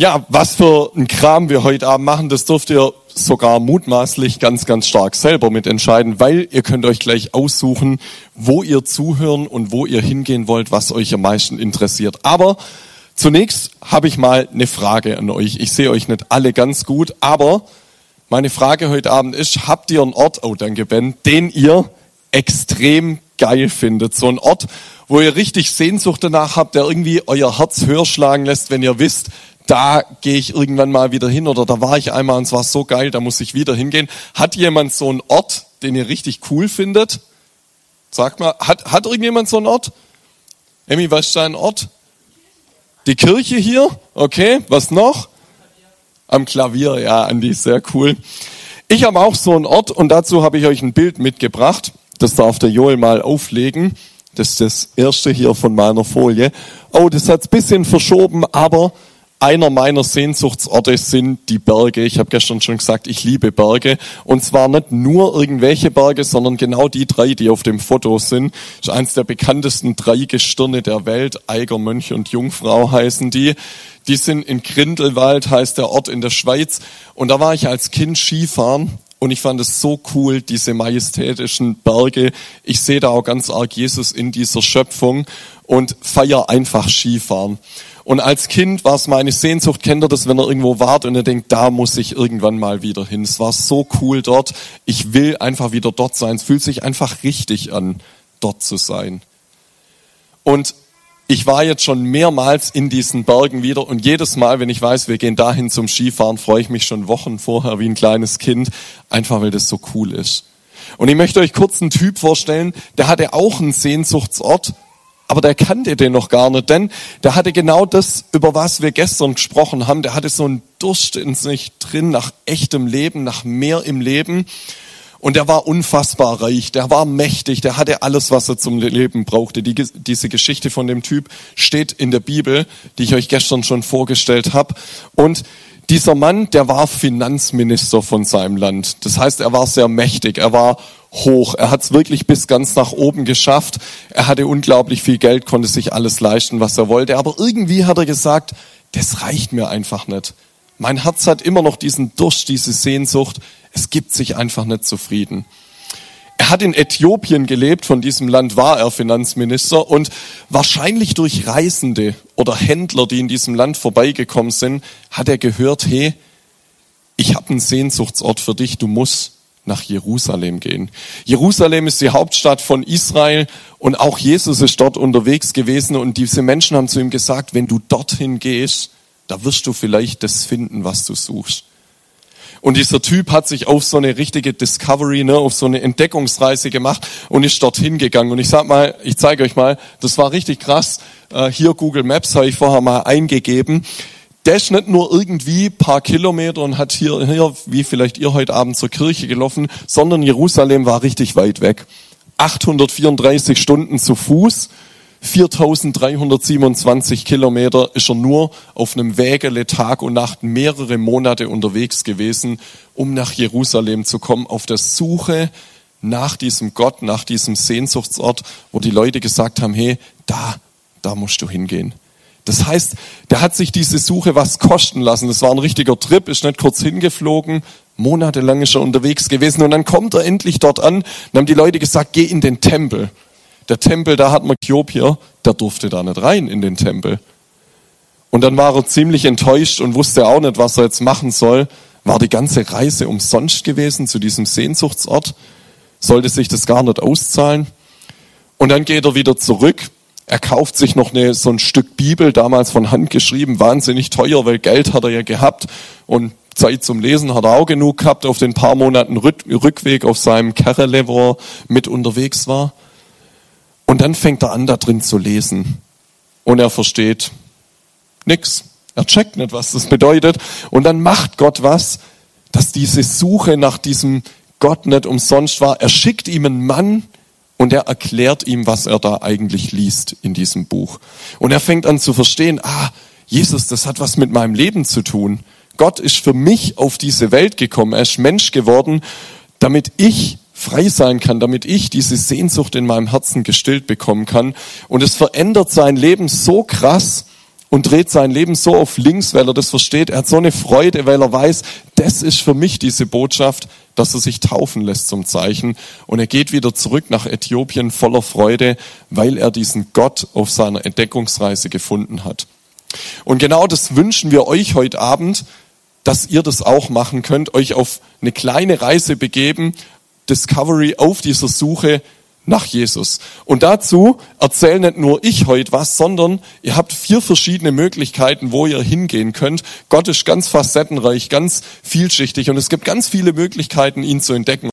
Ja, was für ein Kram wir heute Abend machen, das dürft ihr sogar mutmaßlich ganz, ganz stark selber mitentscheiden, weil ihr könnt euch gleich aussuchen, wo ihr zuhören und wo ihr hingehen wollt, was euch am meisten interessiert. Aber zunächst habe ich mal eine Frage an euch. Ich sehe euch nicht alle ganz gut, aber meine Frage heute Abend ist, habt ihr einen Ort, oh danke Ben, den ihr extrem geil findet? So ein Ort, wo ihr richtig Sehnsucht danach habt, der irgendwie euer Herz höher schlagen lässt, wenn ihr wisst, da gehe ich irgendwann mal wieder hin oder da war ich einmal und es war so geil, da muss ich wieder hingehen. Hat jemand so einen Ort, den ihr richtig cool findet? Sag mal, hat, hat irgendjemand so einen Ort? Emmy, was ist dein Ort? Die Kirche hier? Okay, was noch? Am Klavier, ja, Andi, sehr cool. Ich habe auch so einen Ort und dazu habe ich euch ein Bild mitgebracht. Das darf der Joel mal auflegen. Das ist das erste hier von meiner Folie. Oh, das hat's bisschen verschoben, aber einer meiner Sehnsuchtsorte sind die Berge. Ich habe gestern schon gesagt, ich liebe Berge. Und zwar nicht nur irgendwelche Berge, sondern genau die drei, die auf dem Foto sind. Das ist eines der bekanntesten drei Gestirne der Welt. Eiger, Mönch und Jungfrau heißen die. Die sind in Grindelwald, heißt der Ort in der Schweiz. Und da war ich als Kind Skifahren. Und ich fand es so cool, diese majestätischen Berge. Ich sehe da auch ganz arg Jesus in dieser Schöpfung und feier einfach Skifahren. Und als Kind war es meine Sehnsucht, kennt ihr das, wenn er irgendwo wart und er denkt, da muss ich irgendwann mal wieder hin. Es war so cool dort. Ich will einfach wieder dort sein. Es fühlt sich einfach richtig an, dort zu sein. Und ich war jetzt schon mehrmals in diesen Bergen wieder und jedes Mal, wenn ich weiß, wir gehen dahin zum Skifahren, freue ich mich schon Wochen vorher wie ein kleines Kind, einfach weil das so cool ist. Und ich möchte euch kurz einen Typ vorstellen, der hatte auch einen Sehnsuchtsort, aber der kannte den noch gar nicht, denn der hatte genau das, über was wir gestern gesprochen haben. Der hatte so einen Durst in sich drin nach echtem Leben, nach mehr im Leben. Und der war unfassbar reich, der war mächtig, der hatte alles, was er zum Leben brauchte. Die, diese Geschichte von dem Typ steht in der Bibel, die ich euch gestern schon vorgestellt habe. Und dieser Mann, der war Finanzminister von seinem Land. Das heißt, er war sehr mächtig, er war hoch. Er hat es wirklich bis ganz nach oben geschafft. Er hatte unglaublich viel Geld, konnte sich alles leisten, was er wollte. Aber irgendwie hat er gesagt, das reicht mir einfach nicht. Mein Herz hat immer noch diesen Durst, diese Sehnsucht. Es gibt sich einfach nicht zufrieden. Er hat in Äthiopien gelebt, von diesem Land war er Finanzminister und wahrscheinlich durch Reisende oder Händler, die in diesem Land vorbeigekommen sind, hat er gehört, hey, ich habe einen Sehnsuchtsort für dich, du musst nach Jerusalem gehen. Jerusalem ist die Hauptstadt von Israel und auch Jesus ist dort unterwegs gewesen und diese Menschen haben zu ihm gesagt, wenn du dorthin gehst, da wirst du vielleicht das finden, was du suchst. Und dieser Typ hat sich auf so eine richtige Discovery, ne, auf so eine Entdeckungsreise gemacht und ist dorthin gegangen. Und ich sag mal, ich zeige euch mal, das war richtig krass. Äh, hier Google Maps habe ich vorher mal eingegeben der ist nicht nur irgendwie paar Kilometer und hat hier, hier, wie vielleicht ihr heute Abend zur Kirche gelaufen, sondern Jerusalem war richtig weit weg. 834 Stunden zu Fuß, 4327 Kilometer ist er nur auf einem Wägele Tag und Nacht mehrere Monate unterwegs gewesen, um nach Jerusalem zu kommen, auf der Suche nach diesem Gott, nach diesem Sehnsuchtsort, wo die Leute gesagt haben, hey, da, da musst du hingehen. Das heißt, der hat sich diese Suche was kosten lassen. Das war ein richtiger Trip, ist nicht kurz hingeflogen, monatelang ist er unterwegs gewesen und dann kommt er endlich dort an. Dann haben die Leute gesagt, geh in den Tempel. Der Tempel, da hat man Äthiopier, der durfte da nicht rein in den Tempel. Und dann war er ziemlich enttäuscht und wusste auch nicht, was er jetzt machen soll. War die ganze Reise umsonst gewesen zu diesem Sehnsuchtsort? Sollte sich das gar nicht auszahlen? Und dann geht er wieder zurück er kauft sich noch eine, so ein Stück Bibel, damals von Hand geschrieben, wahnsinnig teuer, weil Geld hat er ja gehabt und Zeit zum Lesen hat er auch genug gehabt auf den paar Monaten Rückweg auf seinem Kerrele, wo er mit unterwegs war. Und dann fängt er an, da drin zu lesen. Und er versteht nix. Er checkt nicht, was das bedeutet. Und dann macht Gott was, dass diese Suche nach diesem Gott nicht umsonst war. Er schickt ihm einen Mann, und er erklärt ihm, was er da eigentlich liest in diesem Buch. Und er fängt an zu verstehen, ah, Jesus, das hat was mit meinem Leben zu tun. Gott ist für mich auf diese Welt gekommen. Er ist Mensch geworden, damit ich frei sein kann, damit ich diese Sehnsucht in meinem Herzen gestillt bekommen kann. Und es verändert sein Leben so krass. und dreht sein Leben so auf links, weil er das versteht. Er hat so eine Freude, weil er weiß, das ist für mich diese Botschaft, dass er sich taufen lässt zum Zeichen. Und er geht wieder zurück nach Äthiopien voller Freude, weil er diesen Gott auf seiner Entdeckungsreise gefunden hat. Und genau das wünschen wir euch heute Abend, dass ihr das auch machen könnt, euch auf eine kleine Reise begeben, Discovery auf dieser Suche nach Jesus. Und dazu erzähle nicht nur ich heute was, sondern ihr habt vier verschiedene Möglichkeiten, wo ihr hingehen könnt. Gott ist ganz facettenreich, ganz vielschichtig und es gibt ganz viele Möglichkeiten, ihn zu entdecken.